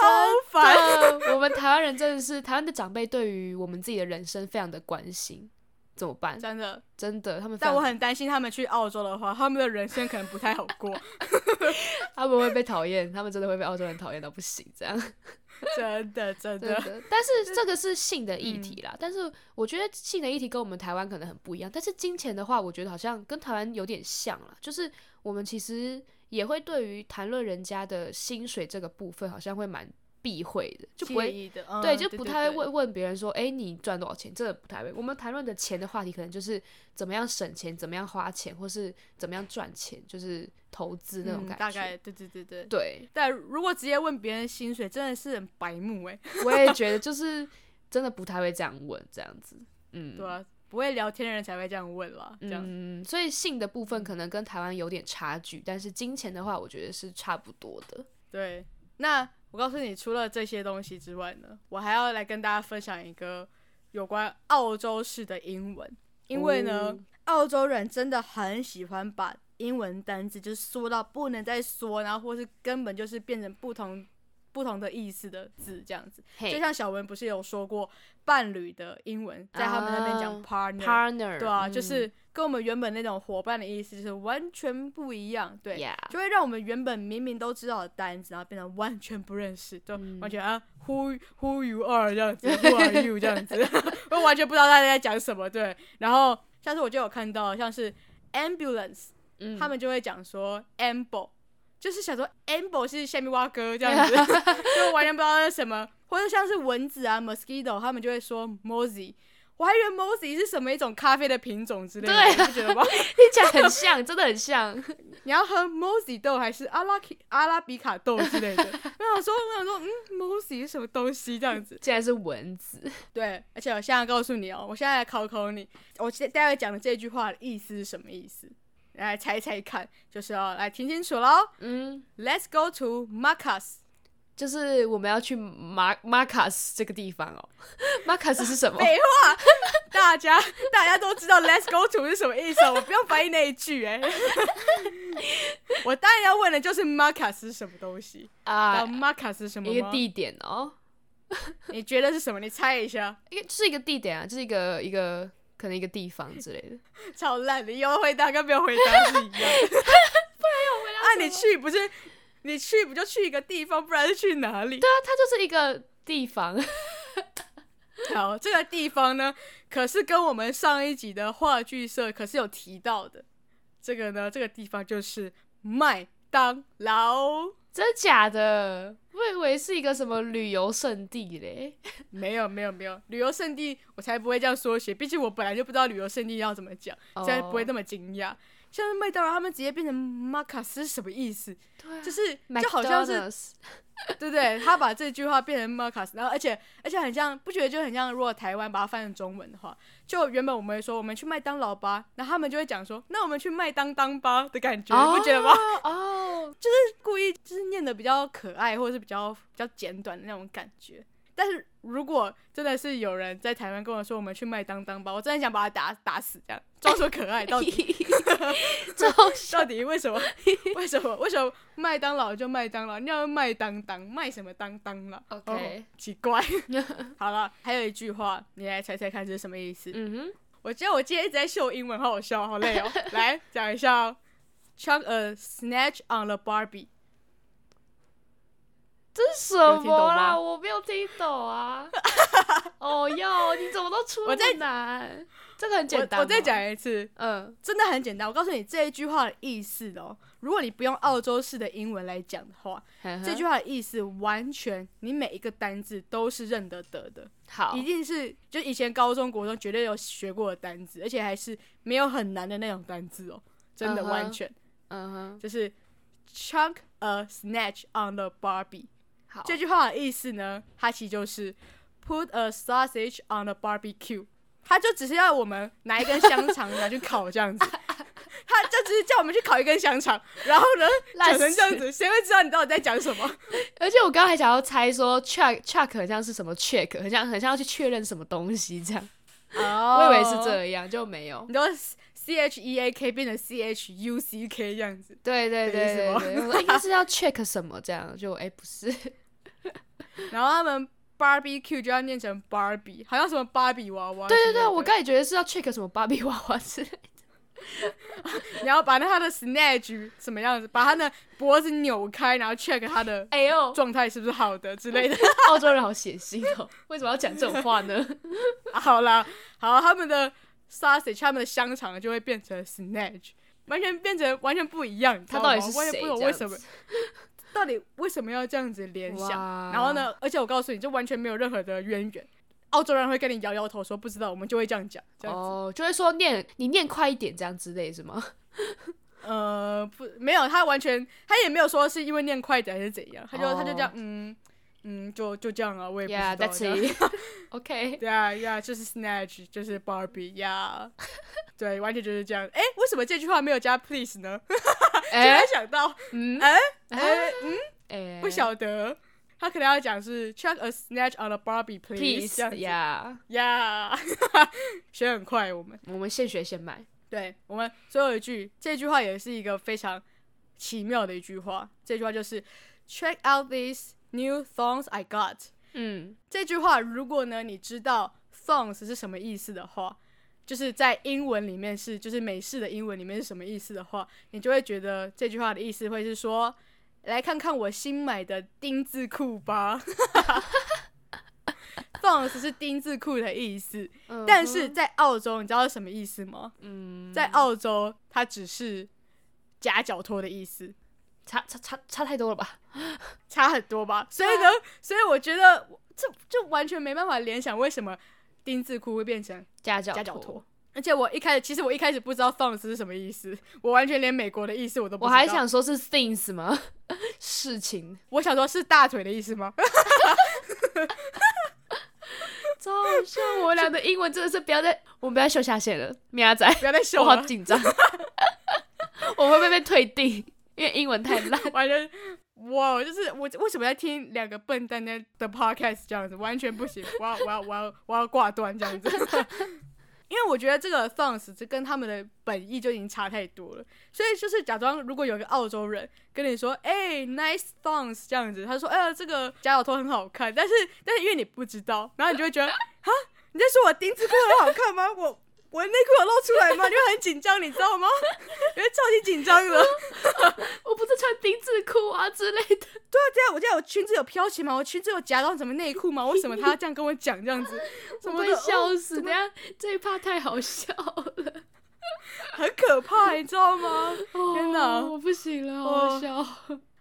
烦。我们台湾人真的是台湾的长辈，对于我们自己的人生非常的关心。怎么办？真的，真的，他们。但我很担心他们去澳洲的话，他们的人生可能不太好过。他们会被讨厌，他们真的会被澳洲人讨厌到不行，这样。真的，真的。但是这个是性的议题啦，嗯、但是我觉得性的议题跟我们台湾可能很不一样。但是金钱的话，我觉得好像跟台湾有点像啦，就是我们其实也会对于谈论人家的薪水这个部分，好像会蛮。避讳的就不会，嗯、对，就不太会问问别人说，哎、欸，你赚多少钱？这个不太会。我们谈论的钱的话题，可能就是怎么样省钱，怎么样花钱，或是怎么样赚钱，就是投资那种感觉、嗯。大概，对对对对。对，但如果直接问别人薪水，真的是很白目哎。我也觉得，就是真的不太会这样问，这样子。嗯，对啊，不会聊天的人才会这样问啦。这样，嗯，所以性的部分可能跟台湾有点差距，但是金钱的话，我觉得是差不多的。对，那。我告诉你，除了这些东西之外呢，我还要来跟大家分享一个有关澳洲式的英文。因为呢，哦、澳洲人真的很喜欢把英文单字就是缩到不能再缩，然后或是根本就是变成不同不同的意思的字这样子。就像小文不是有说过伴侣的英文，在他们那边讲 partner，partner，、uh, 对啊，嗯、就是。跟我们原本那种伙伴的意思就是完全不一样，对，Yeah. 就会让我们原本明明都知道的单词，然后变成完全不认识，就完全啊、嗯、，who who you are 这样子，who are you 这样子，我完全不知道大家在讲什么，对。然后像是我就有看到，像是 ambulance，、嗯、他们就会讲说 amble，就是想说 amble 是下面挖哥这样子，就完全不知道是什么，或者像是蚊子啊 mosquito，他们就会说 mozzie。我还以为 mosey 是什么一种咖啡的品种之类的，你不觉得吗？听起来很像，真的很像。你要喝 mosey 豆还是阿拉阿拉比卡豆之类的？我想说，我想说，嗯，mosey 是什么东西？这样子，竟然是蚊子。对，而且我现在告诉你哦，我现在来考考你，我待会讲的这句话的意思是什么意思？来猜猜看，就是要来听清楚喽。嗯，Let's go to Marcus。就是我们要去马马卡斯这个地方哦，马卡斯是什么？废话，大家大家都知道 Let's go to 是什么意思，我不用翻译那一句哎。我当然要问的就是马卡斯是什么东西啊？马卡斯是什么？一个地点哦。你觉得是什么？你猜一下。一个是一个地点啊，就是一个一个可能一个地方之类的。超烂的，有回答跟没有回答是一样。不然有回答。啊，你去不是？你去不就去一个地方，不然是去哪里？对啊，它就是一个地方。好，这个地方呢，可是跟我们上一集的话剧社可是有提到的。这个呢，这个地方就是麦当劳。真的假的？我以为是一个什么旅游胜地嘞。没有，没有，没有，旅游胜地我才不会这样说写。毕竟我本来就不知道旅游胜地要怎么讲，才不会那么惊讶。像是麦当劳，他们直接变成马卡斯是什么意思？对啊、就是就好像是 对不对？他把这句话变成马卡斯，然后而且而且很像，不觉得就很像？如果台湾把它翻成中文的话，就原本我们会说我们去麦当劳吧，然后他们就会讲说，那我们去麦当当吧的感觉，你、oh, 不觉得吗？哦，oh. 就是故意就是念的比较可爱，或者是比较比较简短的那种感觉。但是如果真的是有人在台湾跟我说我们去麦当当吧，我真的想把他打打死，这样装作可爱到 底，到底为什么？为什么？为什么麦当劳就麦当劳，你要麦当当卖什么当当了？OK，、哦、奇怪。好了，还有一句话，你来猜猜看这是什么意思？嗯哼，我觉得我今天一直在秀英文，好好笑，好累哦。来讲一下哦，chuck a snatch on the Barbie。这是什么啦？我没有听懂啊！哦哟，你怎么都出这么难？这个很简单。我再讲一次，嗯，真的很简单。我告诉你这一句话的意思哦。如果你不用澳洲式的英文来讲的话，呵呵这句话的意思完全你每一个单字都是认得得的。好，一定是就以前高中国中绝对有学过的单字，而且还是没有很难的那种单字哦。真的完全，嗯哼，就是 chunk a snatch on the Barbie。好。这句话的意思呢，它其实就是 put a sausage on a barbecue，它就只是要我们拿一根香肠 拿去烤这样子，它就只是叫我们去烤一根香肠，然后呢讲成这样子，谁会知道你到底在讲什么？而且我刚刚还想要猜说 check check 很像是什么 check，很像很像要去确认什么东西这样，哦，oh, 我以为是这样，就没有，你都 C H E A K 变成 C H U C K 这样子，对对对对对，我应该是要 check 什么这样，就哎、欸、不是。然后他们 barbecue 就要念成 Barbie，好像什么芭比娃娃。对对对，我刚也觉得是要 check 什么芭比娃娃之类的。你要把那他的 snatch 什么样子，把他的脖子扭开，然后 check 他的哎呦状态是不是好的之类的。澳洲人好血腥哦，为什么要讲这种话呢？好啦，好，他们的 sausage，他们的香肠就会变成 snatch，完全变成完全不一样。他到底是谁？完全不懂为什么？到底为什么要这样子联想？然后呢？而且我告诉你，就完全没有任何的渊源。澳洲人会跟你摇摇头说不知道，我们就会这样讲，这样子哦，就会说念你念快一点这样之类是吗？呃，不，没有，他完全他也没有说是因为念快一点还是怎样，他就、oh. 他就这样，嗯嗯，就就这样啊，我也不知道。Yeah, that's it. OK，对啊，呀，就是 Snatch，就是 Barbie，呀、yeah，对，完全就是这样。哎，为什么这句话没有加 Please 呢？突然想到，嗯，哎哎嗯，哎，不晓得。他可能要讲是 “check a snatch on a Barbie please，这样子。呀呀，学很快，我们。我们现学现卖。对，我们最后一句，这句话也是一个非常奇妙的一句话。这句话就是 check out these new thongs I got。嗯，这句话如果呢你知道 thongs 是什么意思的话，就是在英文里面是就是美式的英文里面是什么意思的话，你就会觉得这句话的意思会是说。来看看我新买的丁字裤吧，thongs 是丁字裤的意思，uh. 但是在澳洲，你知道是什么意思吗？嗯，在澳洲它只是夹脚拖的意思，差差差差太多了吧？差很多吧？所以呢，所以我觉得这就完全没办法联想为什么丁字裤会变成夹脚夹脚拖。而且我一开始，其实我一开始不知道 thongs 是什么意思，我完全连美国的意思我都不知道。我还想说是 things 吗？事情？我想说是大腿的意思吗？超好笑！我俩的英文真的是不要再，我们不要秀下限了，喵仔，不要再秀了，我好紧张，我会不会被退订？因为英文太烂，完全哇！就是我为什么要听两个笨蛋的的 podcast 这样子，完全不行！我要我要我要我要挂断这样子。因为我觉得这个 thongs 这跟他们的本意就已经差太多了，所以就是假装如果有个澳洲人跟你说，哎、欸，nice thongs 这样子，他说，哎呀，这个假脚拖很好看，但是但是因为你不知道，然后你就会觉得，啊，你在说我丁字裤很好看吗？我。我的内裤有露出来吗？你会很紧张，你知道吗？因为超级紧张的。我不是穿丁字裤啊之类的。对啊，对啊，我这样我裙子有飘起吗？我裙子有夹到什么内裤吗？为什么他要这样跟我讲这样子？我会笑死！等下这一趴太好笑了，很可怕，你知道吗？天哪，我不行了，好好笑。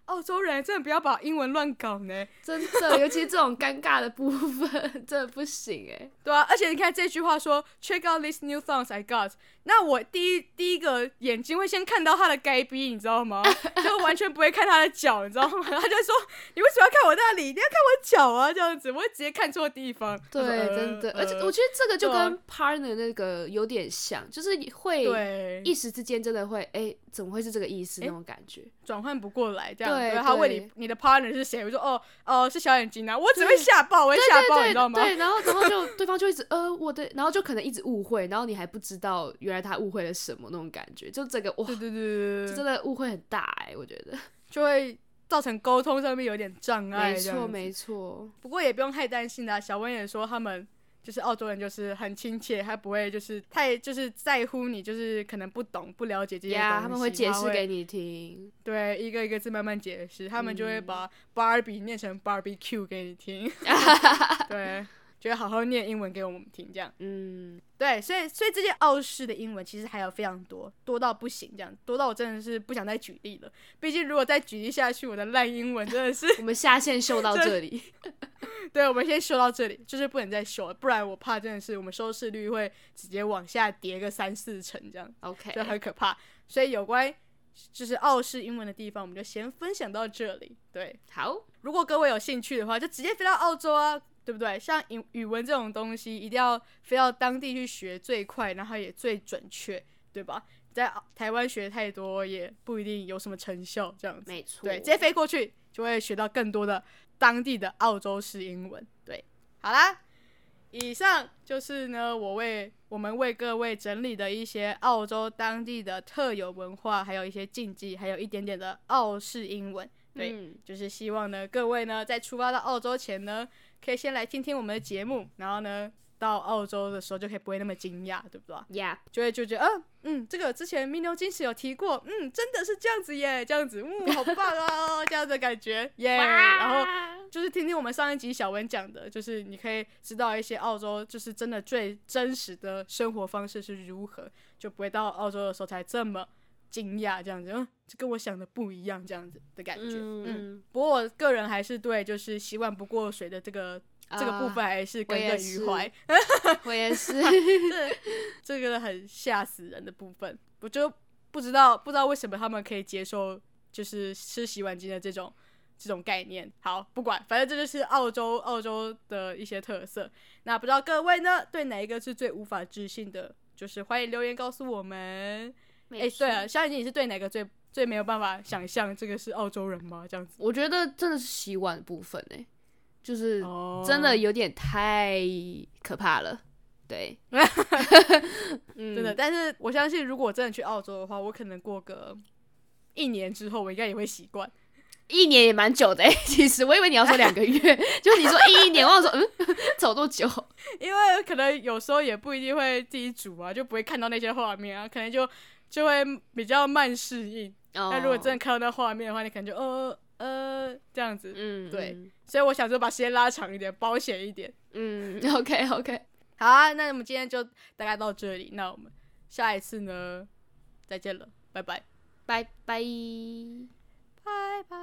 澳洲人真的不要把英文乱搞呢，真的，尤其是这种尴尬的部分，真的不行哎。对啊，而且你看这句话说，check out these new thongs I got，那我第一第一个眼睛会先看到他的该逼，你知道吗？就完全不会看他的脚，你知道吗？他就说，你为什么要看我那里？你要看我脚啊，这样子，我会直接看错地方。对，真的，而且我觉得这个就跟 partner 那个有点像，就是会一时之间真的会，哎、欸，怎么会是这个意思那种感觉，转换不过来这样。对，他问你你的 partner 是谁？我说哦哦是小眼睛啊，我只会吓爆，我会吓爆，你知道吗？对，然后然后就对方就一直呃我的，然后就可能一直误会，然后你还不知道原来他误会了什么那种感觉，就这个哇，对对对真的误会很大哎，我觉得 就会造成沟通上面有点障碍。没错没错，不过也不用太担心啦。小温也说他们。就是澳洲人，就是很亲切，他不会就是太就是在乎你，就是可能不懂不了解这些东西，yeah, 他们会解释给你听。对，一个一个字慢慢解释，他们就会把 Barbie 念成 Barbecue 给你听。对，就会好好念英文给我们听，这样。嗯，对，所以所以这些澳式的英文其实还有非常多，多到不行，这样多到我真的是不想再举例了。毕竟如果再举例下去，我的烂英文真的是 我们下线秀到这里。对，我们先秀到这里，就是不能再秀了，不然我怕真的是我们收视率会直接往下跌个三四成这样，OK，就很可怕。所以有关就是澳式英文的地方，我们就先分享到这里。对，好，如果各位有兴趣的话，就直接飞到澳洲啊，对不对？像语语文这种东西，一定要飞到当地去学最快，然后也最准确，对吧？在台湾学太多也不一定有什么成效，这样子。没错，对，直接飞过去就会学到更多的。当地的澳洲式英文，对，好啦，以上就是呢，我为我们为各位整理的一些澳洲当地的特有文化，还有一些禁忌，还有一点点的澳式英文，对，嗯、就是希望呢，各位呢，在出发到澳洲前呢，可以先来听听我们的节目，然后呢，到澳洲的时候就可以不会那么惊讶，对不对？Yeah，就会就觉得，嗯嗯，这个之前名流金石有提过，嗯，真的是这样子耶，这样子，嗯，好棒哦，这样的感觉，耶。然后就是听听我们上一集小文讲的，就是你可以知道一些澳洲就是真的最真实的生活方式是如何，就不会到澳洲的时候才这么。惊讶这样子，嗯，这跟我想的不一样，这样子的感觉，嗯，嗯，不过我个人还是对就是洗碗不过水的这个、啊、这个部分还是耿耿于怀。我也是，这个很吓死人的部分，我就不知道不知道为什么他们可以接受就是吃洗碗巾的这种这种概念。好，不管，反正这就是澳洲澳洲的一些特色。那不知道各位呢，对哪一个是最无法置信的？就是欢迎留言告诉我们。哎、欸，对啊，小眼睛，你是对哪个最最没有办法想象这个是澳洲人吗？这样子，我觉得真的是洗碗的部分哎，就是真的有点太可怕了。对，嗯、真的。但是我相信，如果我真的去澳洲的话，我可能过个一年之后，我应该也会习惯。一年也蛮久的哎，其实我以为你要说两个月，就你说一一年，我说嗯，走多久？因为可能有时候也不一定会自己煮啊，就不会看到那些画面啊，可能就。就会比较慢适应。那如果真的看到那画面的话，你可能就呃呃这样子。嗯，对。所以我想说，把时间拉长一点，保险一点。嗯，OK OK。好啊，那我们今天就大概到这里。那我们下一次呢，再见了，拜拜，拜拜，拜拜。